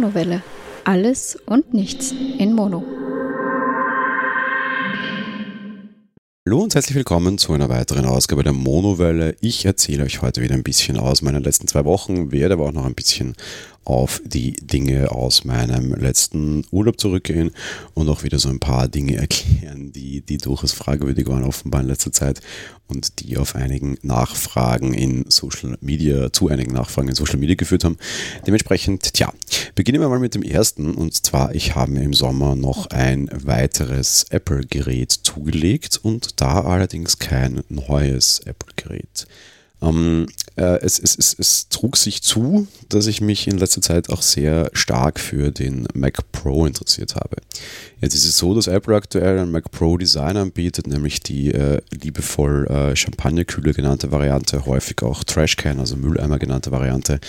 Monowelle. Alles und nichts in Mono. Hallo und herzlich willkommen zu einer weiteren Ausgabe der Monowelle. Ich erzähle euch heute wieder ein bisschen aus meinen letzten zwei Wochen, werde aber auch noch ein bisschen auf die Dinge aus meinem letzten Urlaub zurückgehen und auch wieder so ein paar Dinge erklären, die, die durchaus fragwürdig waren offenbar in letzter Zeit und die auf einigen Nachfragen in Social Media, zu einigen Nachfragen in Social Media geführt haben. Dementsprechend, tja, beginnen wir mal mit dem ersten und zwar, ich habe mir im Sommer noch ein weiteres Apple-Gerät zugelegt und da allerdings kein neues Apple-Gerät. Ähm, äh, es, es, es, es, trug sich zu, dass ich mich in letzter Zeit auch sehr stark für den Mac Pro interessiert habe. Jetzt ist es so, dass Apple aktuell ein Mac Pro Design anbietet, nämlich die äh, liebevoll äh, Champagnerkühle genannte Variante, häufig auch Trashcan, also Mülleimer genannte Variante,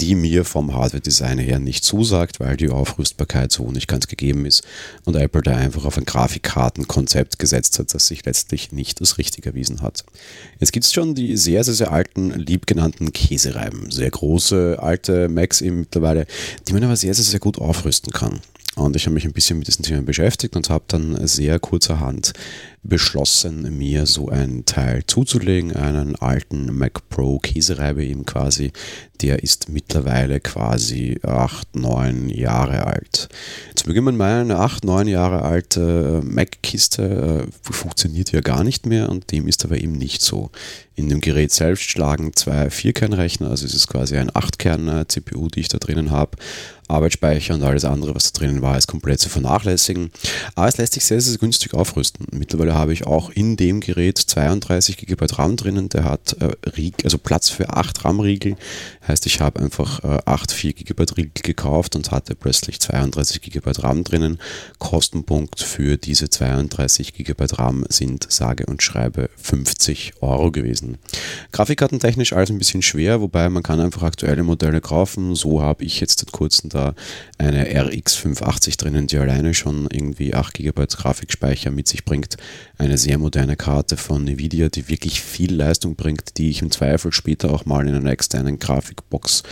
die mir vom Hardware-Design her nicht zusagt, weil die Aufrüstbarkeit so nicht ganz gegeben ist und Apple da einfach auf ein Grafikkartenkonzept gesetzt hat, das sich letztlich nicht als richtig erwiesen hat. Jetzt gibt es schon die sehr, sehr, sehr alten, liebgenannten Käsereiben, sehr große, alte Macs eben mittlerweile, die man aber sehr, sehr, sehr gut aufrüsten kann. Und ich habe mich ein bisschen mit diesen Themen beschäftigt und habe dann sehr kurzerhand beschlossen, mir so ein Teil zuzulegen, einen alten Mac Pro Käsereibe eben quasi. Der ist mittlerweile quasi acht, neun Jahre alt. Jetzt möge man meinen, eine acht, neun Jahre alte Mac-Kiste äh, funktioniert ja gar nicht mehr und dem ist aber eben nicht so. In dem Gerät selbst schlagen zwei Vierkernrechner, also es ist quasi ein Achtkern-CPU, die ich da drinnen habe. Arbeitsspeicher und alles andere, was da drinnen war, ist komplett zu vernachlässigen. Aber es lässt sich sehr, sehr günstig aufrüsten. Mittlerweile Mittlerweile habe ich auch in dem Gerät 32 GB RAM drinnen. Der hat äh, also Platz für 8 RAM-Riegel. Heißt, ich habe einfach äh, 8 4 GB Riegel gekauft und hatte plötzlich 32 GB RAM drinnen. Kostenpunkt für diese 32 GB RAM sind sage und schreibe 50 Euro gewesen. Grafikkartentechnisch alles ein bisschen schwer, wobei man kann einfach aktuelle Modelle kaufen. So habe ich jetzt seit kurzem da eine RX 580 drinnen, die alleine schon irgendwie 8 GB Grafikspeicher mit sich bringt eine sehr moderne Karte von Nvidia, die wirklich viel Leistung bringt, die ich im Zweifel später auch mal in einer externen Grafikbox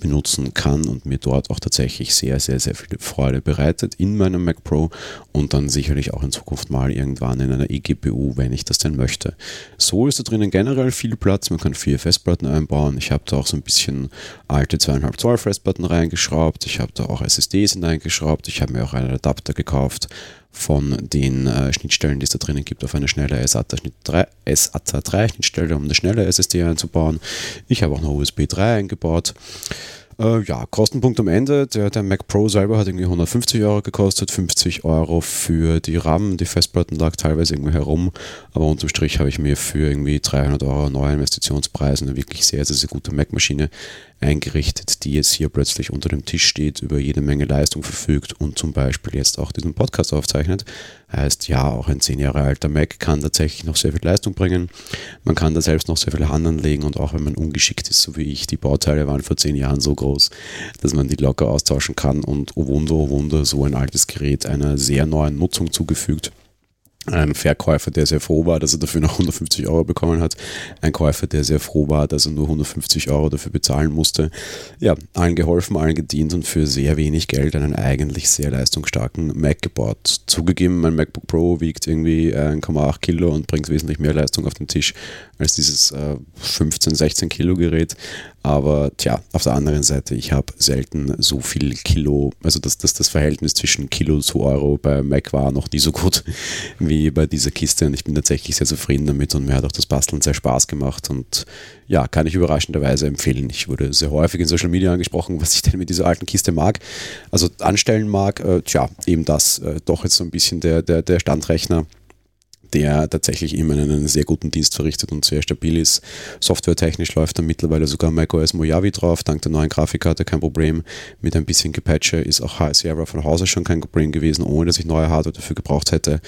benutzen kann und mir dort auch tatsächlich sehr, sehr, sehr viel Freude bereitet in meinem Mac Pro und dann sicherlich auch in Zukunft mal irgendwann in einer eGPU, wenn ich das denn möchte. So ist da drinnen generell viel Platz, man kann vier Festplatten einbauen. Ich habe da auch so ein bisschen alte 2,5 Zoll Festplatten reingeschraubt, ich habe da auch SSDs hineingeschraubt, ich habe mir auch einen Adapter gekauft von den äh, Schnittstellen, die es da drinnen gibt, auf eine schnelle SATA 3 Schnittstelle, um eine schnelle SSD einzubauen. Ich habe auch noch USB 3 eingebaut. Äh, ja, Kostenpunkt am Ende. Der, der Mac Pro selber hat irgendwie 150 Euro gekostet, 50 Euro für die RAM. Die Festplatten lag teilweise irgendwie herum, aber unterm Strich habe ich mir für irgendwie 300 Euro neue Investitionspreis eine wirklich sehr, sehr, sehr gute Mac-Maschine eingerichtet, die jetzt hier plötzlich unter dem Tisch steht, über jede Menge Leistung verfügt und zum Beispiel jetzt auch diesen Podcast aufzeichnet. Heißt, ja, auch ein 10 Jahre alter Mac kann tatsächlich noch sehr viel Leistung bringen. Man kann da selbst noch sehr viel Hand anlegen und auch wenn man ungeschickt ist, so wie ich, die Bauteile waren vor 10 Jahren so groß, dass man die locker austauschen kann und oh Wunder, oh Wunder, so ein altes Gerät einer sehr neuen Nutzung zugefügt ein Verkäufer, der sehr froh war, dass er dafür noch 150 Euro bekommen hat. Ein Käufer, der sehr froh war, dass er nur 150 Euro dafür bezahlen musste. Ja, allen geholfen, allen gedient und für sehr wenig Geld einen eigentlich sehr leistungsstarken Mac gebaut. Zugegeben, mein MacBook Pro wiegt irgendwie 1,8 Kilo und bringt wesentlich mehr Leistung auf den Tisch als dieses äh, 15, 16 Kilo Gerät. Aber tja, auf der anderen Seite, ich habe selten so viel Kilo, also das, das, das Verhältnis zwischen Kilo zu Euro bei Mac war noch nie so gut wie bei dieser Kiste und ich bin tatsächlich sehr zufrieden damit und mir hat auch das Basteln sehr Spaß gemacht und ja, kann ich überraschenderweise empfehlen. Ich wurde sehr häufig in Social Media angesprochen, was ich denn mit dieser alten Kiste mag. Also anstellen mag, äh, tja, eben das, äh, doch jetzt so ein bisschen der, der, der Standrechner der tatsächlich immer einen sehr guten Dienst verrichtet und sehr stabil ist. Softwaretechnisch läuft dann mittlerweile sogar macOS Mojave drauf, dank der neuen Grafikkarte kein Problem. Mit ein bisschen Gepatche ist auch Sierra von Hause schon kein Problem gewesen, ohne dass ich neue Hardware dafür gebraucht hätte.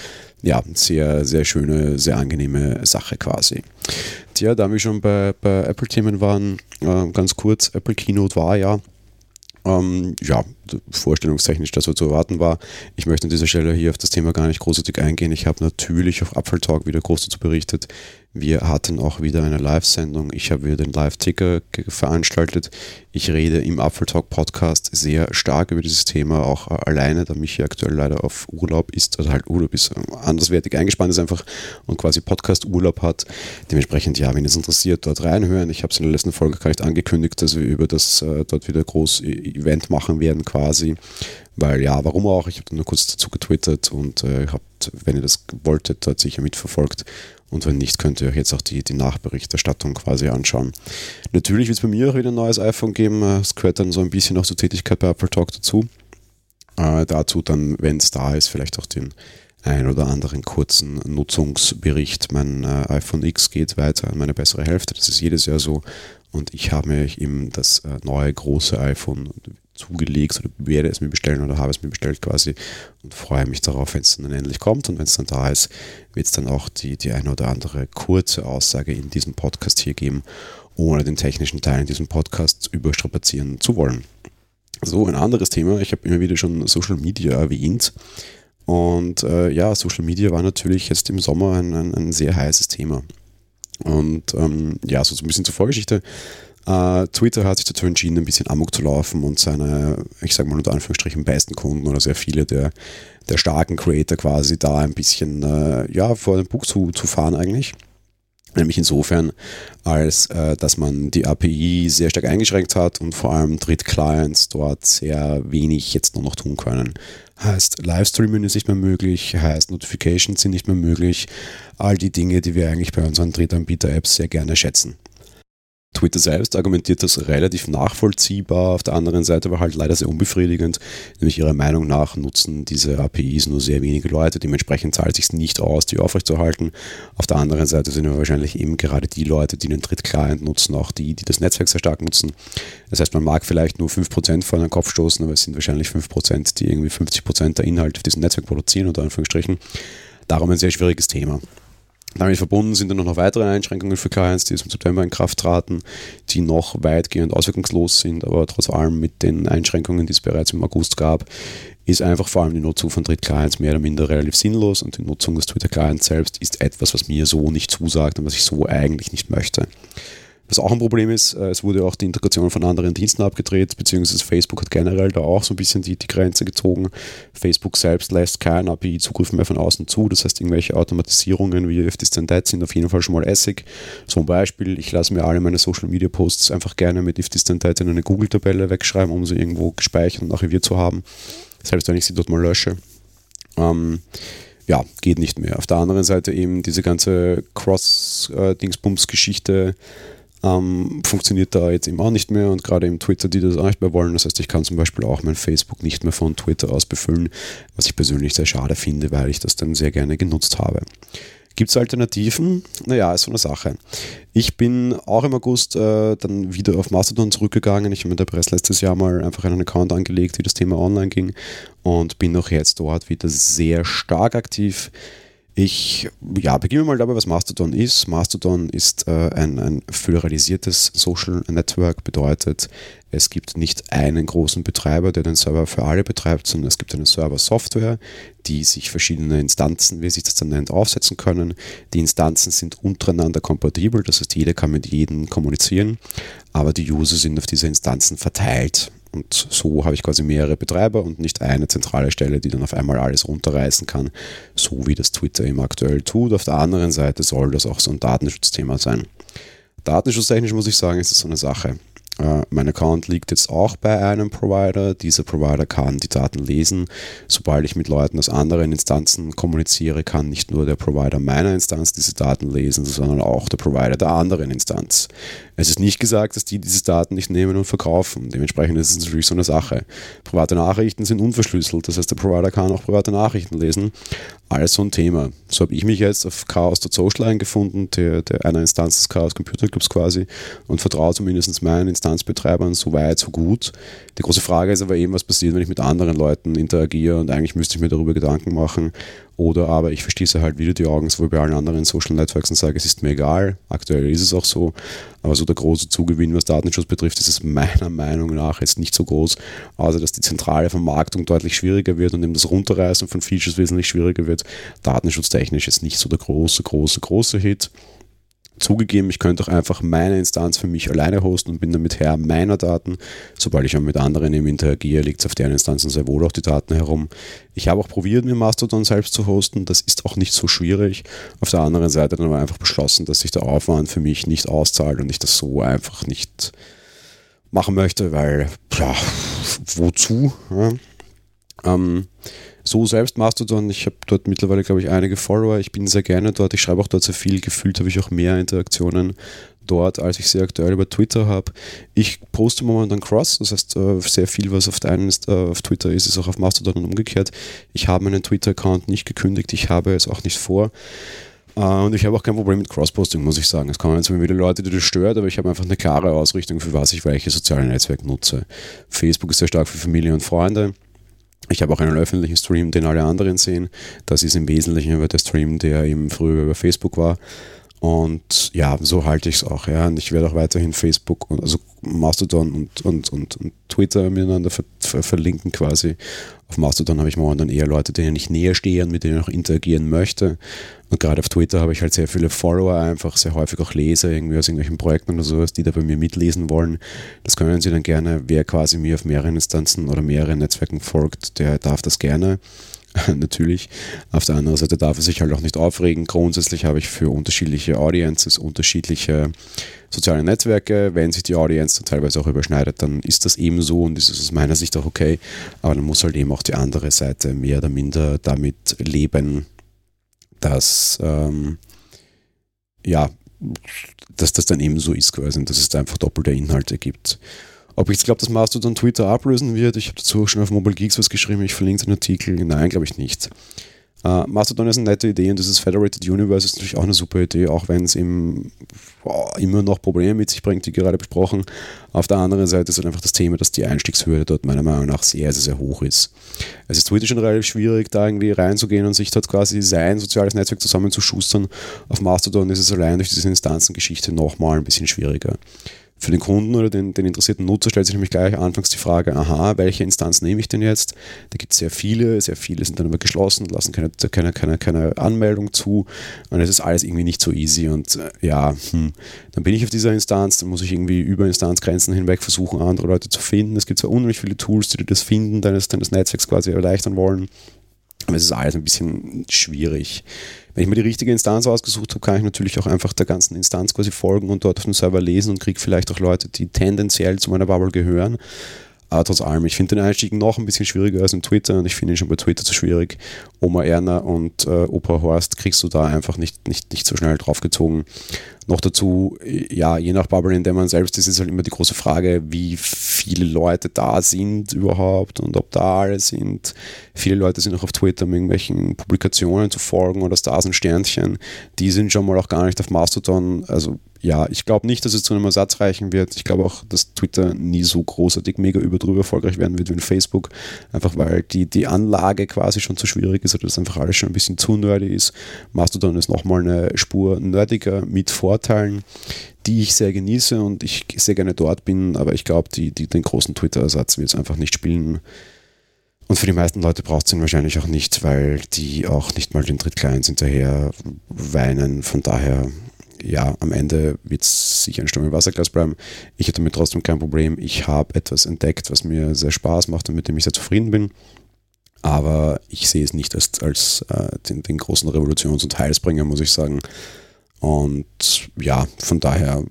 Ja, sehr, sehr schöne, sehr angenehme Sache quasi. Tja, da wir schon bei, bei Apple-Themen waren, äh, ganz kurz, Apple Keynote war ja ähm, ja, vorstellungstechnisch das, was zu erwarten war. Ich möchte an dieser Stelle hier auf das Thema gar nicht großartig eingehen. Ich habe natürlich auf Apfeltalk wieder groß dazu berichtet. Wir hatten auch wieder eine Live-Sendung. Ich habe wieder den Live-Ticker veranstaltet. Ich rede im Apfeltalk Podcast sehr stark über dieses Thema, auch alleine, da mich hier aktuell leider auf Urlaub ist, also halt Urlaub ist, anderswertig eingespannt ist einfach und quasi Podcast-Urlaub hat. Dementsprechend, ja, wenn es interessiert, dort reinhören. Ich habe es in der letzten Folge gar nicht angekündigt, dass wir über das äh, dort wieder groß e-, Event machen werden quasi. Weil ja, warum auch? Ich habe nur kurz dazu getwittert und äh, habt, wenn ihr das wolltet, dort sicher mitverfolgt. Und wenn nicht, könnt ihr euch jetzt auch die, die Nachberichterstattung quasi anschauen. Natürlich wird es bei mir auch wieder ein neues iPhone geben. Es gehört dann so ein bisschen auch zur Tätigkeit bei Apple Talk dazu. Äh, dazu dann, wenn es da ist, vielleicht auch den ein oder anderen kurzen Nutzungsbericht. Mein äh, iPhone X geht weiter an meine bessere Hälfte. Das ist jedes Jahr so. Und ich habe mir eben das äh, neue große iPhone zugelegt oder werde es mir bestellen oder habe es mir bestellt quasi und freue mich darauf, wenn es dann endlich kommt und wenn es dann da ist, wird es dann auch die, die eine oder andere kurze Aussage in diesem Podcast hier geben, ohne den technischen Teil in diesem Podcast überstrapazieren zu wollen. So, ein anderes Thema, ich habe immer wieder schon Social Media erwähnt und äh, ja, Social Media war natürlich jetzt im Sommer ein, ein, ein sehr heißes Thema. Und ähm, ja, so ein bisschen zur Vorgeschichte. Uh, Twitter hat sich dazu entschieden, ein bisschen amok zu laufen und seine, ich sage mal unter Anführungsstrichen, besten Kunden oder sehr viele der, der starken Creator quasi da ein bisschen uh, ja, vor den Bug zu, zu fahren eigentlich. Nämlich insofern, als äh, dass man die API sehr stark eingeschränkt hat und vor allem Dritt-Clients dort sehr wenig jetzt nur noch tun können. Heißt, Livestreaming ist nicht mehr möglich, heißt, Notifications sind nicht mehr möglich. All die Dinge, die wir eigentlich bei unseren Drittanbieter-Apps sehr gerne schätzen. Twitter selbst argumentiert das relativ nachvollziehbar, auf der anderen Seite aber halt leider sehr unbefriedigend, nämlich ihrer Meinung nach nutzen diese APIs nur sehr wenige Leute, dementsprechend zahlt es sich nicht aus, die aufrechtzuerhalten. Auf der anderen Seite sind aber wahrscheinlich eben gerade die Leute, die einen Drittclient nutzen, auch die, die das Netzwerk sehr stark nutzen. Das heißt, man mag vielleicht nur 5% vor den Kopf stoßen, aber es sind wahrscheinlich 5%, die irgendwie 50% der Inhalte auf diesem Netzwerk produzieren, unter Anführungsstrichen. Darum ein sehr schwieriges Thema. Damit verbunden sind dann noch weitere Einschränkungen für Clients, die im September in Kraft traten, die noch weitgehend auswirkungslos sind, aber trotz allem mit den Einschränkungen, die es bereits im August gab, ist einfach vor allem die Nutzung von Drittclients mehr oder minder relativ sinnlos und die Nutzung des Twitter-Clients selbst ist etwas, was mir so nicht zusagt und was ich so eigentlich nicht möchte. Was auch ein Problem ist, äh, es wurde auch die Integration von anderen Diensten abgedreht, beziehungsweise Facebook hat generell da auch so ein bisschen die, die Grenze gezogen. Facebook selbst lässt keinen API-Zugriff mehr von außen zu, das heißt, irgendwelche Automatisierungen wie This Then That sind auf jeden Fall schon mal Essig. Zum Beispiel, ich lasse mir alle meine Social-Media-Posts einfach gerne mit If This Then That in eine Google-Tabelle wegschreiben, um sie irgendwo gespeichert und archiviert zu haben. Selbst wenn ich sie dort mal lösche. Ähm, ja, geht nicht mehr. Auf der anderen Seite eben diese ganze Cross-Dingsbums-Geschichte, äh, ähm, funktioniert da jetzt eben auch nicht mehr und gerade im Twitter, die das auch nicht mehr wollen. Das heißt, ich kann zum Beispiel auch mein Facebook nicht mehr von Twitter aus befüllen, was ich persönlich sehr schade finde, weil ich das dann sehr gerne genutzt habe. Gibt es Alternativen? Naja, ist so eine Sache. Ich bin auch im August äh, dann wieder auf Mastodon zurückgegangen. Ich habe mir da bereits letztes Jahr mal einfach einen Account angelegt, wie das Thema online ging und bin auch jetzt dort wieder sehr stark aktiv. Ich ja, beginne mal dabei, was Mastodon ist. Mastodon ist äh, ein, ein föderalisiertes Social Network, bedeutet, es gibt nicht einen großen Betreiber, der den Server für alle betreibt, sondern es gibt eine Server-Software, die sich verschiedene Instanzen, wie sich das dann nennt, aufsetzen können. Die Instanzen sind untereinander kompatibel, das heißt, jeder kann mit jedem kommunizieren, aber die User sind auf diese Instanzen verteilt. Und so habe ich quasi mehrere Betreiber und nicht eine zentrale Stelle, die dann auf einmal alles runterreißen kann, so wie das Twitter eben aktuell tut. Auf der anderen Seite soll das auch so ein Datenschutzthema sein. Datenschutztechnisch muss ich sagen, ist das so eine Sache. Äh, mein Account liegt jetzt auch bei einem Provider. Dieser Provider kann die Daten lesen. Sobald ich mit Leuten aus anderen Instanzen kommuniziere, kann nicht nur der Provider meiner Instanz diese Daten lesen, sondern auch der Provider der anderen Instanz. Es ist nicht gesagt, dass die diese Daten nicht nehmen und verkaufen. Dementsprechend ist es natürlich so eine Sache. Private Nachrichten sind unverschlüsselt. Das heißt, der Provider kann auch private Nachrichten lesen. Alles so ein Thema. So habe ich mich jetzt auf Chaos.social eingefunden, der, der einer Instanz des Chaos Computer Clubs quasi, und vertraue zumindest meinen Instanzbetreibern so weit, so gut. Die große Frage ist aber eben, was passiert, wenn ich mit anderen Leuten interagiere und eigentlich müsste ich mir darüber Gedanken machen, Oder aber ich verstieße halt wieder die Augen, so wie bei allen anderen Social Networks und sage, es ist mir egal. Aktuell ist es auch so. Aber so der große Zugewinn, was Datenschutz betrifft, ist es meiner Meinung nach jetzt nicht so groß. außer dass die zentrale Vermarktung deutlich schwieriger wird und eben das Runterreißen von Features wesentlich schwieriger wird. Datenschutztechnisch ist nicht so der große, große, große Hit. Zugegeben, ich könnte auch einfach meine Instanz für mich alleine hosten und bin damit Herr meiner Daten. Sobald ich auch mit anderen eben interagiere, liegt es auf deren Instanzen sehr wohl auch die Daten herum. Ich habe auch probiert, mir Mastodon selbst zu hosten. Das ist auch nicht so schwierig. Auf der anderen Seite dann aber einfach beschlossen, dass sich der Aufwand für mich nicht auszahlt und ich das so einfach nicht machen möchte, weil, ja, wozu? Ja? Ähm, so selbst Mastodon, ich habe dort mittlerweile, glaube ich, einige Follower. Ich bin sehr gerne dort. Ich schreibe auch dort sehr viel. Gefühlt habe ich auch mehr Interaktionen dort, als ich sie aktuell über Twitter habe. Ich poste momentan Cross, das heißt, äh, sehr viel, was auf, deinen, äh, auf Twitter ist, ist auch auf Mastodon und umgekehrt. Ich habe meinen Twitter-Account nicht gekündigt, ich habe es auch nicht vor. Äh, und ich habe auch kein Problem mit Cross-Posting, muss ich sagen. Es kommen jetzt wieder Leute, die das stört, aber ich habe einfach eine klare Ausrichtung, für was ich welche soziale Netzwerke nutze. Facebook ist sehr stark für Familie und Freunde. Ich habe auch einen öffentlichen Stream, den alle anderen sehen. Das ist im Wesentlichen über der Stream, der eben früher über Facebook war. Und ja, so halte ich es auch. Ja. Und ich werde auch weiterhin Facebook und also Mastodon und, und, und, und Twitter miteinander ver, ver, verlinken quasi. Auf Mastodon habe ich momentan eher Leute, denen ich näher stehe und mit denen ich auch interagieren möchte. Und gerade auf Twitter habe ich halt sehr viele Follower, einfach sehr häufig auch Leser, irgendwie aus irgendwelchen Projekten oder sowas, die da bei mir mitlesen wollen. Das können sie dann gerne, wer quasi mir auf mehreren Instanzen oder mehreren Netzwerken folgt, der darf das gerne. natürlich. Auf der anderen Seite darf er sich halt auch nicht aufregen. Grundsätzlich habe ich für unterschiedliche Audiences unterschiedliche soziale Netzwerke. Wenn sich die Audience dann teilweise auch überschneidet, dann ist das eben so und ist es aus meiner Sicht auch okay. Aber dann muss halt eben auch die andere Seite mehr oder minder damit leben, dass ähm, ja, dass das dann eben so ist quasi und dass es da einfach doppelte Inhalte gibt. Ob ich jetzt glaube, dass Mastodon Twitter ablösen wird, ich habe dazu auch schon auf Mobile Geeks was geschrieben, ich verlinke den Artikel. Nein, glaube ich nicht. Uh, Mastodon ist eine nette Idee und dieses Federated Universe ist natürlich auch eine super Idee, auch wenn es eben oh, immer noch Probleme mit sich bringt, die gerade besprochen. Auf der anderen Seite ist halt einfach das Thema, dass die Einstiegshürde dort meiner Meinung nach sehr, sehr, sehr hoch ist. Es ist Twitter schon relativ schwierig, da irgendwie reinzugehen und sich dort quasi sein soziales Netzwerk zusammenzuschustern. Auf Mastodon ist es allein durch diese Instanzengeschichte nochmal ein bisschen schwieriger. Für den Kunden oder den, den, interessierten Nutzer stellt sich nämlich gleich anfangs die Frage, aha, welche Instanz nehme ich denn jetzt? Da gibt es sehr viele, sehr viele sind dann aber geschlossen, lassen keine, keine, keine, keine Anmeldung zu und es ist alles irgendwie nicht so easy und äh, ja, hm, dann bin ich auf dieser Instanz, dann muss ich irgendwie über Instanzgrenzen hinweg versuchen, andere Leute zu finden. Es gibt zwar unheimlich viele Tools, die das Finden deines, deines Netzwerks quasi erleichtern wollen, aber es ist alles ein bisschen schwierig. Wenn ich mir die richtige Instanz ausgesucht habe, kann ich natürlich auch einfach der ganzen Instanz quasi folgen und dort auf dem Server lesen und kriege vielleicht auch Leute, die tendenziell zu meiner Bubble gehören. Aber trotz allem, ich finde den Einstieg noch ein bisschen schwieriger als in Twitter und ich finde ihn schon bei Twitter zu schwierig. Oma Erna und äh, Opa Horst kriegst du da einfach nicht, nicht, nicht so schnell draufgezogen. Noch dazu, ja, je nach Bubble, in der man selbst ist, ist halt immer die große Frage, wie viele Leute da sind überhaupt und ob da alle sind. Viele Leute sind auch auf Twitter um irgendwelchen Publikationen zu folgen oder Stars und Sternchen. Die sind schon mal auch gar nicht auf Mastodon. Also ja, ich glaube nicht, dass es zu einem Ersatz reichen wird. Ich glaube auch, dass Twitter nie so großartig mega überdrüber erfolgreich werden wird wie Facebook. Einfach weil die, die Anlage quasi schon zu schwierig ist oder das einfach alles schon ein bisschen zu nerdy ist. Mastodon ist nochmal eine Spur nerdiger mit Vorteilen, die ich sehr genieße und ich sehr gerne dort bin, aber ich glaube, die, die, den großen Twitter-Ersatz wird es einfach nicht spielen. Und für die meisten Leute braucht es ihn wahrscheinlich auch nicht, weil die auch nicht mal den Drittclients hinterher weinen. Von daher ja, am Ende wird es sicher ein Sturm im Wasserglas bleiben. Ich hätte damit trotzdem kein Problem. Ich habe etwas entdeckt, was mir sehr Spaß macht und mit dem ich sehr zufrieden bin. Aber ich sehe es nicht als, als äh, den, den, großen Revolutions- und Heilsbringer, muss ich sagen. Und ja, von daher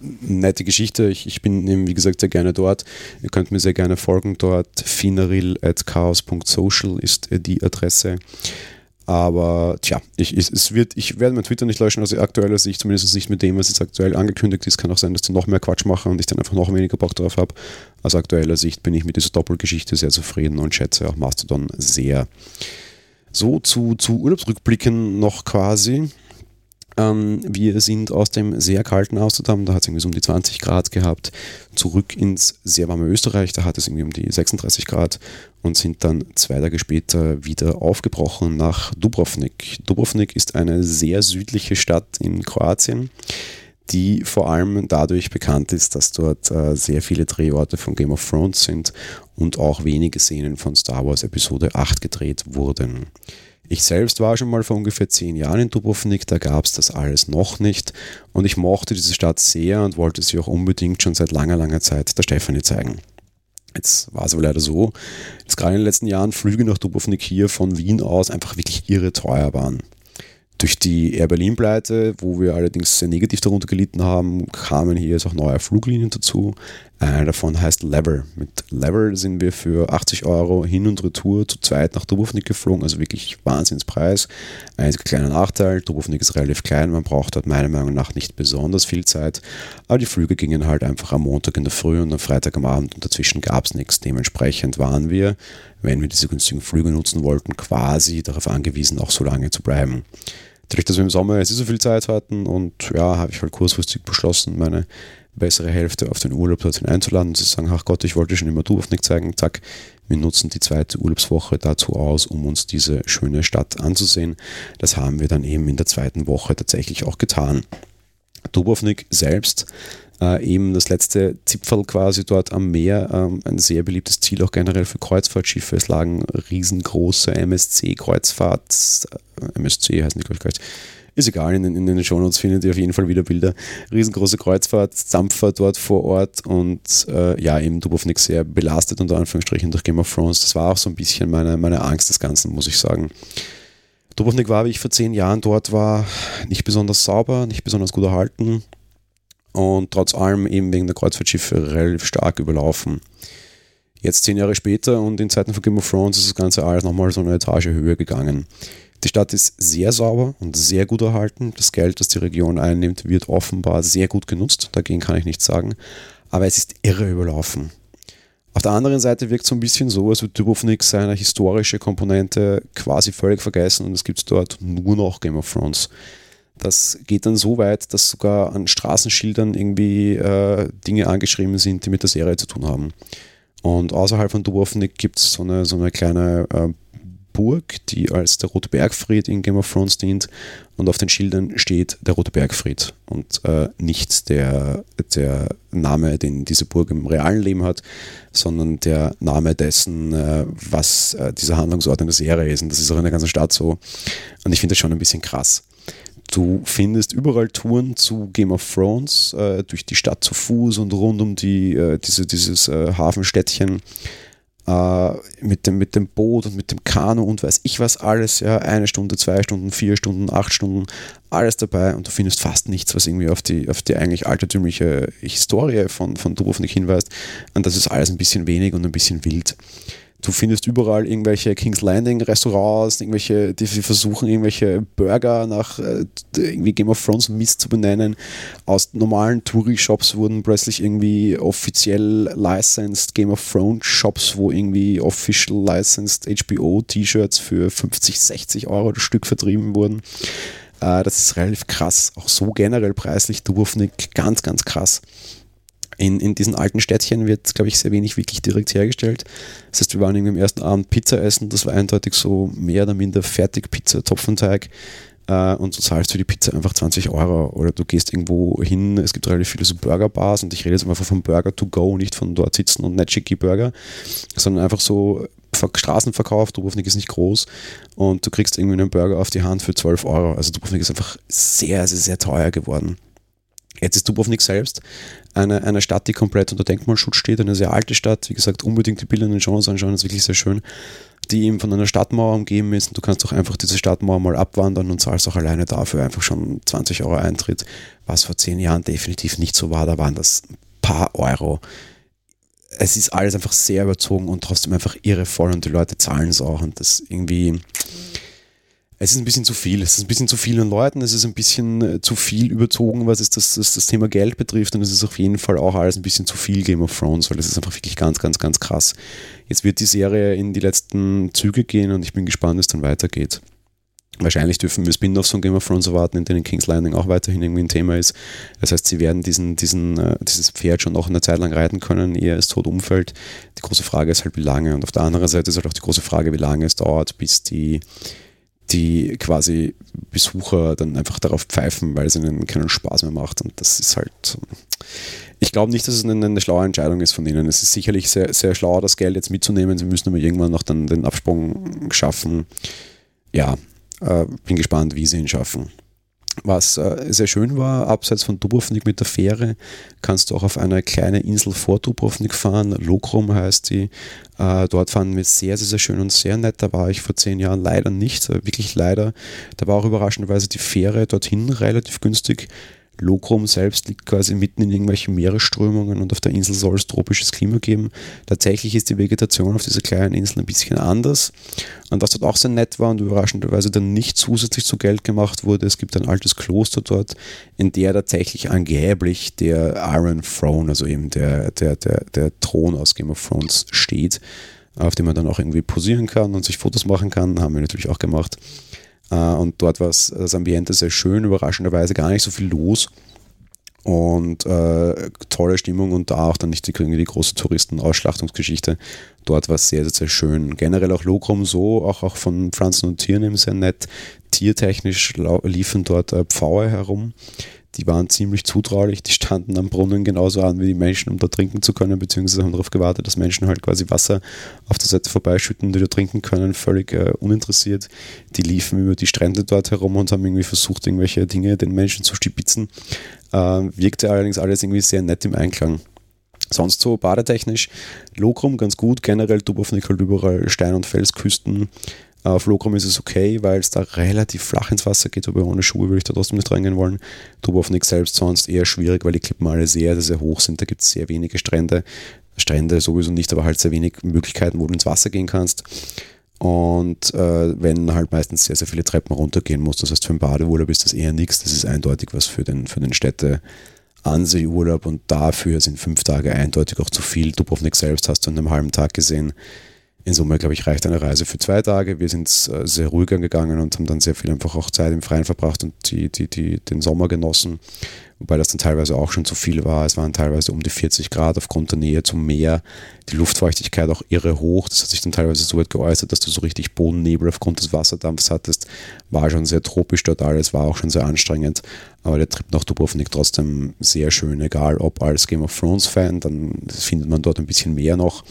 nette Geschichte. Ich, ich bin eben, wie gesagt, sehr gerne dort. Ihr könnt mir sehr gerne folgen dort. finaril.chaos.social ist die Adresse. Aber tja, ich, es wird, ich werde mein Twitter nicht löschen aus aktueller Sicht, zumindest nicht mit dem, was jetzt aktuell angekündigt ist. Kann auch sein, dass die noch mehr Quatsch machen und ich dann einfach noch weniger Bock drauf habe. Aus aktueller Sicht bin ich mit dieser Doppelgeschichte sehr zufrieden und schätze auch Mastodon sehr. So zu, zu Urlaubsrückblicken noch quasi. Ähm, wir sind aus dem sehr kalten Amsterdam, da hat es irgendwie so um die 20 Grad gehabt, zurück ins sehr warme Österreich, da hat es irgendwie um die 36 Grad und sind dann zwei Tage später wieder aufgebrochen nach Dubrovnik. Dubrovnik ist eine sehr südliche Stadt in Kroatien die vor allem dadurch bekannt ist, dass dort äh, sehr viele Drehorte von Game of Thrones sind und auch wenige Szenen von Star Wars Episode 8 gedreht wurden. Ich selbst war schon mal vor ungefähr zehn Jahren in Dubrovnik, da gab es das alles noch nicht und ich mochte diese Stadt sehr und wollte sie auch unbedingt schon seit langer, langer Zeit der Stefanie zeigen. Jetzt war es aber leider so, dass gerade in den letzten Jahren Flüge nach Dubrovnik hier von Wien aus einfach wirklich irre teuer waren. Durch die Air Berlin-Pleite, wo wir allerdings sehr negativ darunter gelitten haben, kamen hier jetzt auch neue Fluglinien dazu. Einer davon heißt Lever. Mit Lever sind wir für 80 Euro hin und retour zu zweit nach Dubrovnik geflogen, also wirklich Wahnsinnspreis. Einziger kleiner Nachteil, Dubrovnik ist relativ klein, man braucht dort meiner Meinung nach nicht besonders viel Zeit, aber die Flüge gingen halt einfach am Montag in der Früh und am Freitag am Abend und dazwischen gab es nichts. Dementsprechend waren wir, wenn wir diese günstigen Flüge nutzen wollten, quasi darauf angewiesen, auch so lange zu bleiben dadurch, dass wir im Sommer jetzt nicht so viel Zeit hatten und ja, habe ich halt kurzfristig beschlossen, meine bessere Hälfte auf den Urlaub dorthin einzuladen und zu sagen, ach Gott, ich wollte schon immer Dubrovnik zeigen, zack, wir nutzen die zweite Urlaubswoche dazu aus, um uns diese schöne Stadt anzusehen. Das haben wir dann eben in der zweiten Woche tatsächlich auch getan. Dubrovnik selbst äh, eben das letzte Zipfel quasi dort am Meer, ähm, ein sehr beliebtes Ziel auch generell für Kreuzfahrtschiffe. Es lagen riesengroße MSC-Kreuzfahrt, äh, MSC heißen die, glaube ich, gar nicht. Ist egal, in, in den Shownotes findet ihr auf jeden Fall wieder Bilder. Riesengroße Kreuzfahrt, Dampfer dort vor Ort und äh, ja, eben Dubrovnik sehr belastet unter Anführungsstrichen durch Game of Thrones. Das war auch so ein bisschen meine, meine Angst des Ganzen, muss ich sagen. Dubrovnik war, wie ich vor zehn Jahren dort war, nicht besonders sauber, nicht besonders gut erhalten und trotz allem eben wegen der Kreuzfahrtschiffe relativ stark überlaufen. Jetzt zehn Jahre später und in Zeiten von Game of Thrones ist das Ganze alles nochmal so eine Etage höher gegangen. Die Stadt ist sehr sauber und sehr gut erhalten. Das Geld, das die Region einnimmt, wird offenbar sehr gut genutzt. Dagegen kann ich nichts sagen. Aber es ist irre überlaufen. Auf der anderen Seite wirkt es so ein bisschen so, als würde Dubrovnik seine historische Komponente quasi völlig vergessen und es gibt dort nur noch Game of Thrones. Das geht dann so weit, dass sogar an Straßenschildern irgendwie äh, Dinge angeschrieben sind, die mit der Serie zu tun haben. Und außerhalb von Dubrovnik gibt es so eine, so eine kleine äh, Burg, die als der Rote Bergfried in Game of Thrones dient. Und auf den Schildern steht der Rote Bergfried und äh, nicht der, der Name, den diese Burg im realen Leben hat, sondern der Name dessen, äh, was äh, dieser Handlungsort in der Serie ist. Und das ist auch in der ganzen Stadt so. Und ich finde das schon ein bisschen krass. Du findest überall Touren zu Game of Thrones, äh, durch die Stadt zu Fuß und rund um die, äh, diese, dieses äh, Hafenstädtchen äh, mit, dem, mit dem Boot und mit dem Kanu und weiß ich was alles. Ja, eine Stunde, zwei Stunden, vier Stunden, acht Stunden, alles dabei und du findest fast nichts, was irgendwie auf die, auf die eigentlich altertümliche Historie von, von Dubrovnik hinweist. Und das ist alles ein bisschen wenig und ein bisschen wild. Du findest überall irgendwelche King's Landing Restaurants, irgendwelche, die versuchen irgendwelche Burger nach äh, irgendwie Game of Thrones Mist zu benennen. Aus normalen Touri-Shops wurden plötzlich irgendwie offiziell licensed Game of Thrones Shops, wo irgendwie official licensed HBO T-Shirts für 50, 60 Euro das Stück vertrieben wurden. Äh, das ist relativ krass. Auch so generell preislich Dubrovnik ganz, ganz krass in, in diesen alten Städtchen wird, glaube ich, sehr wenig wirklich direkt hergestellt. Das heißt, wir waren irgendwie am ersten Abend Pizza essen, das war eindeutig so mehr oder minder Fertigpizza, Topfenteig äh, und du zahlst für die Pizza einfach 20 Euro oder du gehst irgendwo hin, es gibt relativ viele so Burgerbars und ich rede jetzt einfach vom Burger to go, nicht von dort sitzen und nicht schicki Burger, sondern einfach so Straßenverkauf, Dubrovnik ist nicht groß und du kriegst irgendwie einen Burger auf die Hand für 12 Euro. Also Dubrovnik ist einfach sehr, sehr, sehr teuer geworden. Jetzt ist Dubrovnik selbst eine, eine Stadt, die komplett unter Denkmalschutz steht, eine sehr alte Stadt. Wie gesagt, unbedingt die Bilder in den Shows anschauen, das ist wirklich sehr schön. Die eben von einer Stadtmauer umgeben ist und du kannst auch einfach diese Stadtmauer mal abwandern und zahlst auch alleine dafür einfach schon 20 Euro Eintritt, was vor zehn Jahren definitiv nicht so war. Da waren das ein paar Euro. Es ist alles einfach sehr überzogen und trotzdem einfach irrevoll und die Leute zahlen es auch und das irgendwie es ist ein bisschen zu viel. Es ist ein bisschen zu vielen Leuten, es ist ein bisschen äh, zu viel überzogen, was es das, das, das Thema Geld betrifft und es ist auf jeden Fall auch alles ein bisschen zu viel Game of Thrones, weil es ist einfach wirklich ganz, ganz, ganz krass. Jetzt wird die Serie in die letzten Züge gehen und ich bin gespannt, wie es dann weitergeht. Wahrscheinlich dürfen wir Spin-offs von Game of Thrones erwarten, in denen King's Landing auch weiterhin irgendwie ein Thema ist. Das heißt, sie werden diesen, diesen, äh, dieses Pferd schon noch eine Zeit lang reiten können, ehe es tot umfällt. Die große Frage ist halt, wie lange. Und auf der anderen Seite ist halt auch die große Frage, wie lange es dauert, bis die, die quasi Besucher dann einfach darauf pfeifen, weil es ihnen keinen Spaß mehr macht. Und das ist halt. Ich glaube nicht, dass es eine, eine, schlaue Entscheidung ist von ihnen. Es ist sicherlich sehr, sehr schlau, das Geld jetzt mitzunehmen. Sie müssen aber irgendwann noch dann den Absprung schaffen. Ja, äh, bin gespannt, wie sie ihn schaffen. Was äh, sehr schön war, abseits von Dubrovnik mit der Fähre, kannst du auch auf eine kleine Insel vor Dubrovnik fahren. Lokrum heißt die. Äh, dort fanden wir sehr, sehr, sehr schön und sehr nett. Da war ich vor zehn Jahren leider nicht, wirklich leider. Da war auch überraschenderweise die Fähre dorthin relativ günstig. Lokrum selbst liegt quasi mitten in irgendwelchen Meeresströmungen und auf der Insel soll es tropisches Klima geben. Tatsächlich ist die Vegetation auf dieser kleinen Insel ein bisschen anders. Und was dort auch sehr nett war und überraschenderweise dann nicht zusätzlich zu Geld gemacht wurde, es gibt ein altes Kloster dort, in der tatsächlich angeblich der Iron Throne, also eben der, der, der, der Thron aus Game of Thrones steht, auf dem man dann auch irgendwie posieren kann und sich Fotos machen kann. Haben wir natürlich auch gemacht. Äh, und dort war das Ambiente sehr schön, überraschenderweise gar nicht so viel los. Und äh, tolle Stimmung und da auch dann nicht die, die große Touristenausschlachtungsgeschichte. Dort war es sehr, sehr, sehr schön. Generell auch Logrum so, auch, auch von Pflanzen und Tieren eben sehr nett. Tiertechnisch liefen dort äh, Pfaue herum die waren ziemlich zutraulich, die standen am Brunnen genauso an wie die Menschen, um da trinken zu können, beziehungsweise haben darauf gewartet, dass Menschen halt quasi Wasser auf der Seite vorbeischütten, die da trinken können, völlig äh, uninteressiert. Die liefen über die Strände dort herum und haben irgendwie versucht, irgendwelche Dinge den Menschen zu stibitzen. Äh, wirkte allerdings alles irgendwie sehr nett im Einklang. Sonst so badetechnisch, Lokrum ganz gut, generell Dubrovnik halt überall Stein- und Felsküsten, auf Lokrum ist es okay, weil es da relativ flach ins Wasser geht, aber ohne Schuhe würde ich da trotzdem nicht reingehen wollen. Dubrovnik selbst sonst eher schwierig, weil die Klippen alle sehr, sehr, sehr hoch sind. Da gibt es sehr wenige Strände. Strände sowieso nicht, aber halt sehr wenig Möglichkeiten, wo du ins Wasser gehen kannst. Und äh, wenn halt meistens sehr, sehr viele Treppen runtergehen musst, das heißt für einen Badeurlaub ist das eher nichts. Das ist eindeutig was für den, für den Städte. Anseeurlaub und dafür sind fünf Tage eindeutig auch zu viel. Dubrovnik selbst hast du in einem halben Tag gesehen. In Summe, glaube ich, reicht eine Reise für zwei Tage. Wir sind äh, sehr ruhig angegangen und haben dann sehr viel einfach auch Zeit im Freien verbracht und die, die, die, den Sommer genossen. Wobei das dann teilweise auch schon zu viel war. Es waren teilweise um die 40 Grad aufgrund der Nähe zum Meer. Die Luftfeuchtigkeit auch irre hoch. Das hat sich dann teilweise so weit geäußert, dass du so richtig Bodennebel aufgrund des Wasserdampfs hattest. War schon sehr tropisch dort alles, war auch schon sehr anstrengend. Aber der Trip nach Dubrovnik trotzdem sehr schön. Egal ob als Game of Thrones Fan, dann findet man dort ein bisschen mehr noch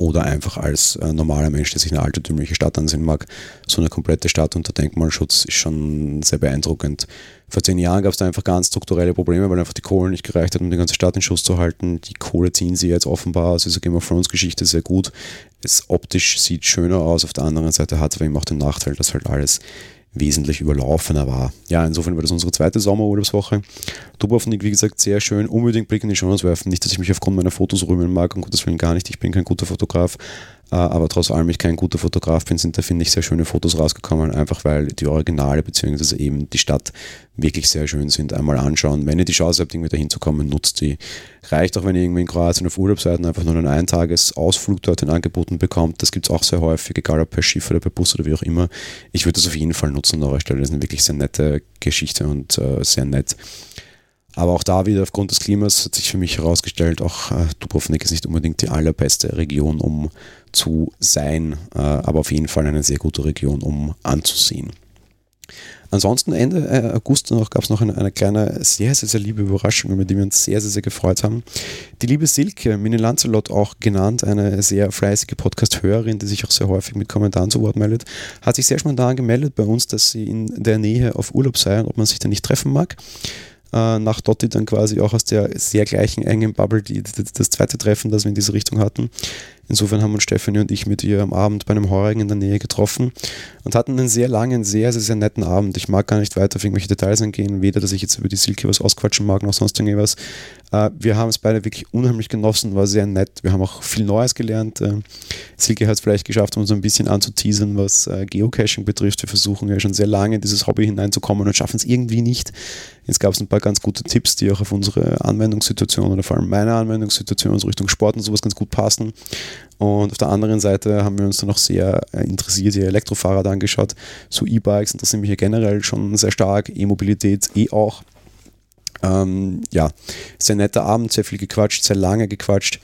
oder einfach als äh, normaler Mensch, der sich eine altertümliche Stadt ansehen mag. So eine komplette Stadt unter Denkmalschutz ist schon sehr beeindruckend. Vor zehn Jahren gab es da einfach ganz strukturelle Probleme, weil einfach die Kohle nicht gereicht hat, um die ganze Stadt in Schuss zu halten. Die Kohle ziehen sie jetzt offenbar aus dieser Game of Thrones Geschichte sehr gut. Es optisch sieht schöner aus, auf der anderen Seite hat es aber eben auch den Nachteil, dass halt alles wesentlich überlaufener war. Ja, insofern war das unsere zweite Sommerurlaubswoche. Dubrovnik, wie gesagt, sehr schön. Unbedingt Blick in die Chance werfen. Nicht, dass ich mich aufgrund meiner Fotos rühmen mag, um Gottes Willen gar nicht. Ich bin kein guter Fotograf. Äh, aber trotz allem ich kein guter Fotograf bin, sind da, finde ich, sehr schöne Fotos rausgekommen, einfach weil die Originale bzw. eben die Stadt wirklich sehr schön sind. Einmal anschauen. Wenn ihr die Chance habt, irgendwie da hinzukommen, nutzt die. Reicht auch, wenn ihr irgendwie in Kroatien auf Urlaub seid und einfach nur einen Eintagesausflug dorthin angeboten bekommt. Das gibt es auch sehr häufig, egal ob per Schiff oder per Bus oder wie auch immer. Ich würde das auf jeden Fall nutzen an eurer Stelle. Das ist eine wirklich sehr nette Geschichte und äh, sehr nett. Aber auch da wieder aufgrund des Klimas hat sich für mich herausgestellt, auch äh, Dubrovnik ist nicht unbedingt die allerbeste Region, um zu sein, äh, aber auf jeden Fall eine sehr gute Region, um anzusehen. Ansonsten Ende äh, August gab es noch eine, eine, kleine, sehr, sehr, sehr liebe Überraschung, über die wir uns sehr, sehr, sehr gefreut haben. Die liebe Silke, Mini Lancelot auch genannt, eine sehr fleißige Podcast-Hörerin, die sich auch sehr häufig mit Kommentaren zu Wort meldet, hat sich sehr spontan gemeldet bei uns, dass sie in der Nähe auf Urlaub sei und ob man sich da nicht treffen mag äh, nach Dotti dann quasi auch aus der sehr gleichen engen Bubble die, das zweite Treffen, das wir in diese Richtung hatten. Insofern haben uns Stefanie und ich mit ihr am Abend bei einem Heurigen in der Nähe getroffen und hatten einen sehr langen, sehr, sehr, sehr netten Abend. Ich mag gar nicht weiter auf irgendwelche Details eingehen, weder, dass ich jetzt über die Silke was ausquatschen mag, noch sonst irgendwas. Äh, wir haben es beide wirklich unheimlich genossen, war sehr nett. Wir haben auch viel Neues gelernt. Äh, Silke hat es vielleicht geschafft, uns ein bisschen anzuteasern, was äh, Geocaching betrifft. Wir versuchen ja schon sehr lange in dieses Hobby hineinzukommen und schaffen es irgendwie nicht. Jetzt gab es ein paar ganz gute Tipps, die auch auf unsere Anwendungssituation oder vor allem meine Anwendungssituation, also Richtung Sport und sowas ganz gut passen. Und auf der anderen Seite haben wir uns dann noch sehr interessiert die Elektrofahrrad angeschaut. So E-Bikes interessieren mich ja generell schon sehr stark, E-Mobilität eh auch. Ähm, ja, sehr netter Abend, sehr viel gequatscht, sehr lange gequatscht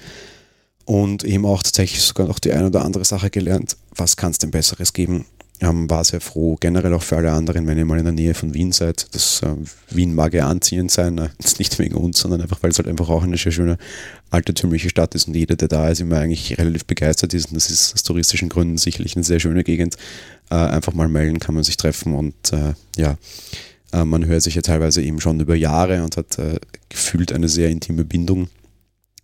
und eben auch tatsächlich sogar noch die eine oder andere Sache gelernt. Was kann es denn Besseres geben? Ähm, war sehr froh, generell auch für alle anderen, wenn ihr mal in der Nähe von Wien seid. Das äh, Wien mag ja anziehend sein, äh, nicht wegen uns, sondern einfach, weil es halt einfach auch eine sehr schöne altertümliche Stadt ist und jeder, der da ist, immer eigentlich relativ begeistert ist. Und das ist aus touristischen Gründen sicherlich eine sehr schöne Gegend. Äh, einfach mal melden, kann man sich treffen und äh, ja, äh, man hört sich ja teilweise eben schon über Jahre und hat äh, gefühlt eine sehr intime Bindung,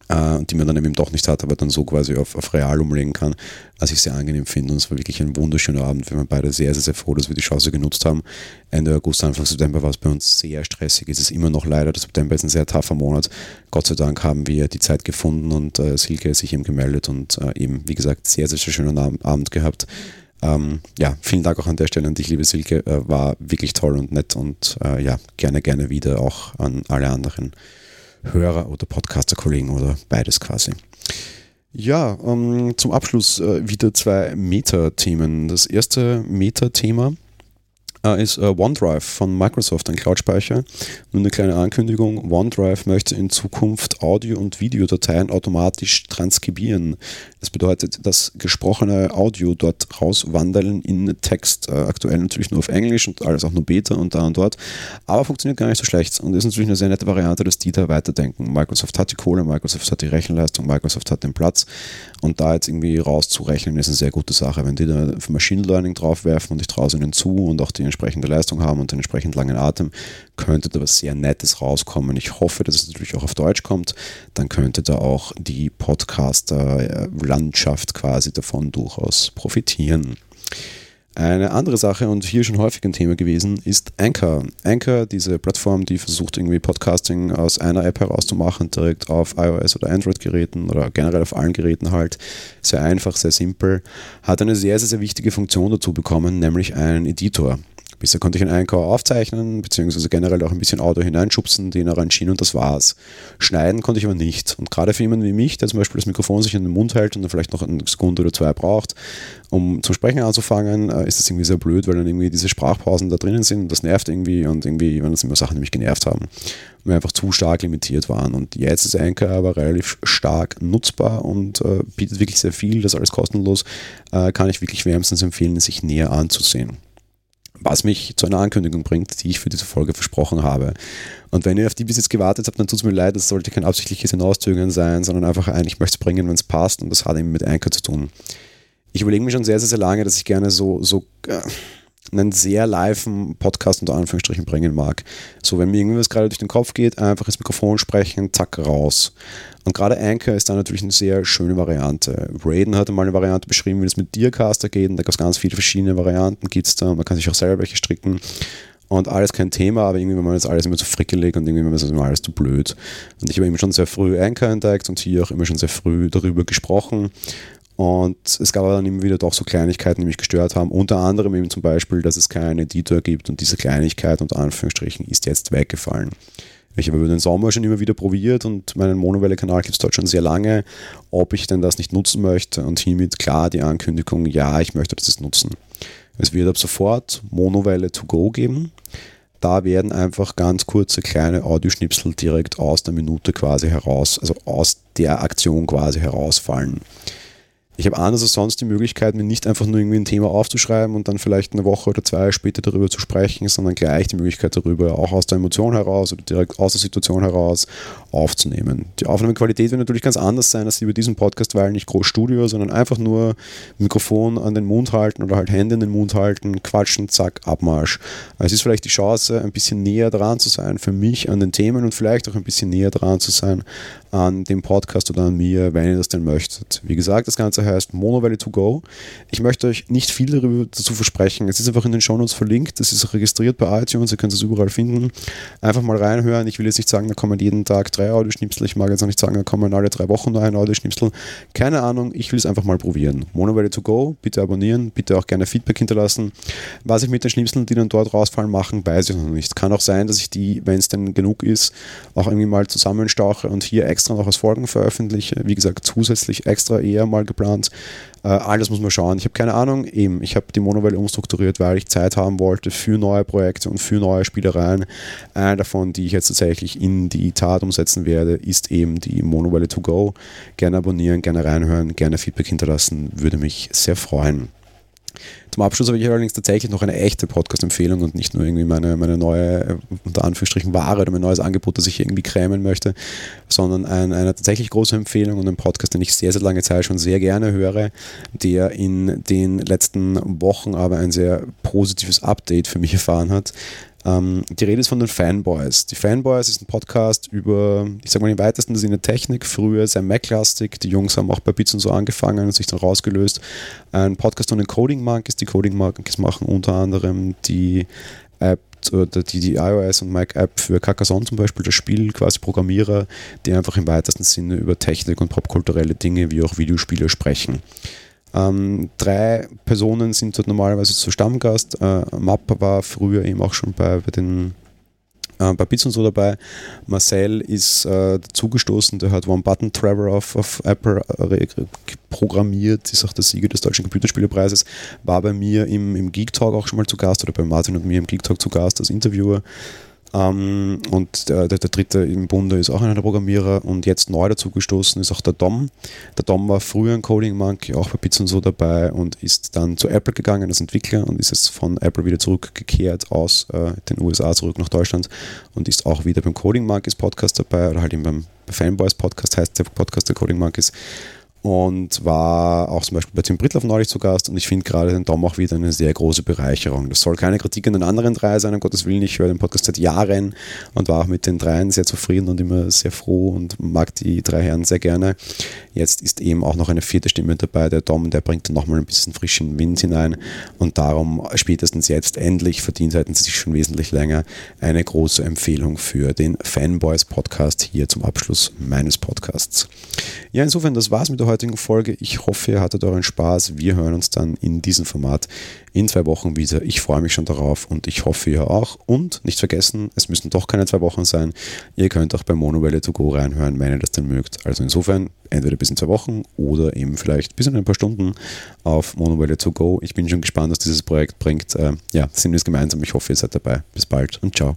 äh, die man dann eben doch nicht hat, aber dann so quasi auf, auf real umlegen kann, was ich sehr angenehm finde. Und es war wirklich ein wunderschöner Abend. Wir waren beide sehr, sehr, sehr froh, dass wir die Chance genutzt haben. Ende August, Anfang September war es bei uns sehr stressig. Es ist immer noch leider, der September ist ein sehr tougher Monat. Gott sei Dank haben wir die Zeit gefunden und äh, Silke sich eben gemeldet und äh, eben, wie gesagt, sehr, sehr, sehr schönen Abend gehabt. Ähm, ja, vielen Dank auch an der Stelle an dich, liebe Silke. Äh, war wirklich toll und nett und äh, ja, gerne, gerne wieder auch an alle anderen Hörer oder Podcaster-Kollegen oder beides quasi. Ja, ähm, zum Abschluss äh, wieder zwei Meta-Themen. Das erste Meta-Thema äh, ist äh, OneDrive von Microsoft, ein Cloud-Speicher. Nur eine kleine Ankündigung, OneDrive möchte in Zukunft Audio- und Videodateien automatisch transkribieren. Das bedeutet, dass gesprochene Audio dort rauswandeln in Text. Äh, aktuell natürlich nur auf Englisch und alles auch nur Beta und da und dort. Aber funktioniert gar nicht so schlecht und ist natürlich eine sehr nette Variante, dass die da weiterdenken. Microsoft hat die Kohle, Microsoft hat die Rechenleistung, Microsoft hat den Platz und da jetzt irgendwie rauszurechnen ist eine sehr gute Sache. Wenn die da Machine Learning draufwerfen und ich traue es ihnen zu und auch die entsprechende Leistung haben und den entsprechend langen Atem, könnte da was sehr Nettes rauskommen. Ich hoffe, dass es natürlich auch auf Deutsch kommt. Dann könnte da auch die Podcaster-Landschaft quasi davon durchaus profitieren. Eine andere Sache und hier schon häufig ein Thema gewesen, ist Anchor. Anchor, diese Plattform, die versucht irgendwie Podcasting aus einer App herauszumachen, direkt auf iOS oder Android-Geräten oder generell auf allen Geräten halt. Sehr einfach, sehr simpel. Hat eine sehr, sehr, sehr wichtige Funktion dazu bekommen, nämlich einen Editor. Bisher konnte ich einen Einkauf aufzeichnen, beziehungsweise generell auch ein bisschen Audio hineinschubsen, den er schien und das war's. Schneiden konnte ich aber nicht. Und gerade für jemanden wie mich, der zum Beispiel das Mikrofon sich in den Mund hält und dann vielleicht noch eine Sekunde oder zwei braucht, um zum Sprechen anzufangen, äh, ist das irgendwie sehr blöd, weil dann irgendwie diese Sprachpausen da drinnen sind und das nervt irgendwie und irgendwie, wenn das immer Sachen, die mich genervt haben, wir einfach zu stark limitiert waren. Und jetzt ist Anchor aber relativ stark nutzbar und äh, bietet wirklich sehr viel, das alles kostenlos, äh, kann ich wirklich wärmstens empfehlen, sich näher anzusehen was mich zu einer Ankündigung bringt, die ich für diese Folge versprochen habe. Und wenn ihr auf die bis jetzt gewartet habt, dann tut es mir leid, das sollte kein absichtliches Hinauszögern sein, sondern einfach ein, ich möchte es bringen, wenn es passt und das hat eben mit Anchor zu tun. Ich überlege mir schon sehr, sehr, sehr lange, dass ich gerne so, so äh, einen sehr liven Podcast unter Anführungsstrichen bringen mag. So, wenn mir irgendwas gerade durch den Kopf geht, einfach ins Mikrofon sprechen, zack, raus. Und gerade Anchor ist da natürlich eine sehr schöne Variante. Raiden hatte mal eine Variante beschrieben, wie das mit Dearcaster geht. Und da gab es ganz viele verschiedene Varianten, gibt es da. Man kann sich auch selber welche stricken. Und alles kein Thema, aber irgendwie war man das alles immer zu frickelig und irgendwie war das immer alles zu blöd. Und ich habe immer schon sehr früh Anchor entdeckt und hier auch immer schon sehr früh darüber gesprochen. Und es gab aber dann immer wieder doch so Kleinigkeiten, die mich gestört haben. Unter anderem eben zum Beispiel, dass es keinen Editor gibt und diese Kleinigkeit unter Anführungsstrichen ist jetzt weggefallen. Ich habe über den Sommer schon immer wieder probiert und meinen Monowelle-Kanal gibt es dort schon sehr lange, ob ich denn das nicht nutzen möchte und hiermit klar die Ankündigung, ja, ich möchte das nutzen. Es wird ab sofort Monowelle to go geben. Da werden einfach ganz kurze kleine Audioschnipsel direkt aus der Minute quasi heraus, also aus der Aktion quasi herausfallen. Ich habe anders als sonst die Möglichkeit, mir nicht einfach nur irgendwie ein Thema aufzuschreiben und dann vielleicht eine Woche oder zwei später darüber zu sprechen, sondern gleich die Möglichkeit darüber, auch aus der Emotion heraus oder direkt aus der Situation heraus aufzunehmen. Die Aufnahmequalität wird natürlich ganz anders sein als über diesen Podcast, weil nicht groß Studio, sondern einfach nur Mikrofon an den Mund halten oder halt Hände in den Mund halten, quatschen, zack, Abmarsch. Also es ist vielleicht die Chance, ein bisschen näher dran zu sein für mich an den Themen und vielleicht auch ein bisschen näher dran zu sein an dem Podcast oder an mir, wenn ihr das denn möchtet. Wie gesagt, das Ganze heißt heißt Monowelle to go. Ich möchte euch nicht viel darüber dazu versprechen. Es ist einfach in den Shownotes verlinkt. Das ist registriert bei iTunes. Ihr könnt es überall finden. Einfach mal reinhören. Ich will jetzt nicht sagen, da kommen jeden Tag drei Audioschnipsel. Ich mag jetzt auch nicht sagen, da kommen alle drei Wochen nur ein Audioschnipsel. Keine Ahnung. Ich will es einfach mal probieren. Monowelle to go. Bitte abonnieren. Bitte auch gerne Feedback hinterlassen. Was ich mit den Schnipseln, die dann dort rausfallen, machen, weiß ich noch nicht. Kann auch sein, dass ich die, wenn es denn genug ist, auch irgendwie mal zusammenstauche und hier extra noch als Folgen veröffentliche. Wie gesagt, zusätzlich extra eher mal geplant. Äh, alles muss man schauen. Ich habe keine Ahnung. Eben, ich habe die Monowelle umstrukturiert, weil ich Zeit haben wollte für neue Projekte und für neue Spielereien. Eine davon, die ich jetzt tatsächlich in die Tat umsetzen werde, ist eben die Monowelle to go. Gerne abonnieren, gerne reinhören, gerne Feedback hinterlassen, würde mich sehr freuen. Zum Abschluss habe ich allerdings tatsächlich noch eine echte Podcast-Empfehlung und nicht nur irgendwie meine, meine neue, unter Anführungsstrichen, Ware oder mein neues Angebot, das ich irgendwie krämen möchte, sondern ein, eine tatsächlich große Empfehlung und ein Podcast, den ich sehr, sehr lange Zeit schon sehr gerne höre, der in den letzten Wochen aber ein sehr positives Update für mich erfahren hat. Ähm, die Rede ist von den Fanboys. Die Fanboys ist ein Podcast über, ich sag mal im weitesten Sinne Technik, früher sehr Mac-lastig. Die Jungs haben auch bei Bits und so angefangen und sich dann rausgelöst. Ein Podcast von den Coding Monkeys. Die Coding Monkeys machen unter anderem die App oder die, die iOS und Mac App für Carcassonne zum Beispiel, das Spiel, quasi Programmierer, die einfach im weitesten Sinne über Technik und popkulturelle Dinge wie auch Videospiele sprechen. Ähm, drei Personen sind dort normalerweise zu Stammgast. Äh, Mappa war früher eben auch schon bei, bei den äh, bei Bits und so dabei. Marcel ist äh, dazugestoßen, der hat One-Button-Trevor auf, auf Apple äh, programmiert, ist auch der Sieger des Deutschen Computerspielepreises, war bei mir im, im Geek Talk auch schon mal zu Gast oder bei Martin und mir im Geek Talk zu Gast als Interviewer. Ähm, und der, der, der, dritte im Bunde ist auch einer der Programmierer und jetzt neu dazugestoßen ist auch der Dom. Der Dom war früher ein Coding Monkey, auch bei Bits und so dabei und ist dann zu Apple gegangen als Entwickler und ist jetzt von Apple wieder zurückgekehrt aus äh, den USA zurück nach Deutschland und ist auch wieder beim Coding Monkeys Podcast dabei oder halt eben beim Fanboys Podcast heißt der Podcast der Coding Monkeys und war auch zum Beispiel bei Tim Brittloff neulich zu Gast und ich finde gerade den Dom auch wieder eine sehr große Bereicherung. Das soll keine Kritik an den anderen drei sein, um Gottes Willen. Ich höre den Podcast seit Jahren und war auch mit den dreien sehr zufrieden und immer sehr froh und mag die drei Herren sehr gerne. Jetzt ist eben auch noch eine vierte Stimme dabei, der Dom, der bringt dann nochmal ein bisschen frischen Wind hinein und darum spätestens jetzt endlich verdient hätten sie sich schon wesentlich länger eine große Empfehlung für den Fanboys Podcast hier zum Abschluss meines Podcasts. Ja, insofern, das war's mit der heutigen Folge. Ich hoffe, ihr hattet euren Spaß. Wir hören uns dann in diesem Format in zwei Wochen wieder. Ich freue mich schon darauf und ich hoffe, ihr auch. Und nicht vergessen, es müssen doch keine zwei Wochen sein. Ihr könnt auch bei Monowelle to go reinhören, wenn ihr das denn mögt. Also insofern, entweder bis in zwei Wochen oder eben vielleicht bis in ein paar Stunden auf Monowelle to go. Ich bin schon gespannt, was dieses Projekt bringt. Äh, ja, sind wir es gemeinsam. Ich hoffe, ihr seid dabei. Bis bald und ciao.